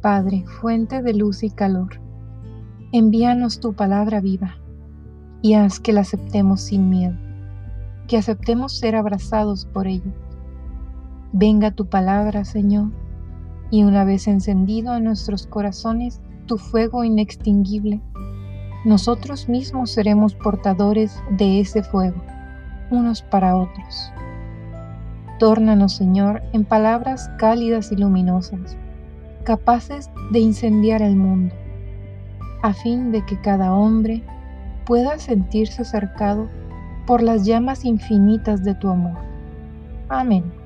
Padre, fuente de luz y calor, envíanos tu palabra viva y haz que la aceptemos sin miedo, que aceptemos ser abrazados por ella. Venga tu palabra, Señor, y una vez encendido en nuestros corazones tu fuego inextinguible, nosotros mismos seremos portadores de ese fuego, unos para otros. Tórnanos, Señor, en palabras cálidas y luminosas capaces de incendiar el mundo, a fin de que cada hombre pueda sentirse cercado por las llamas infinitas de tu amor. Amén.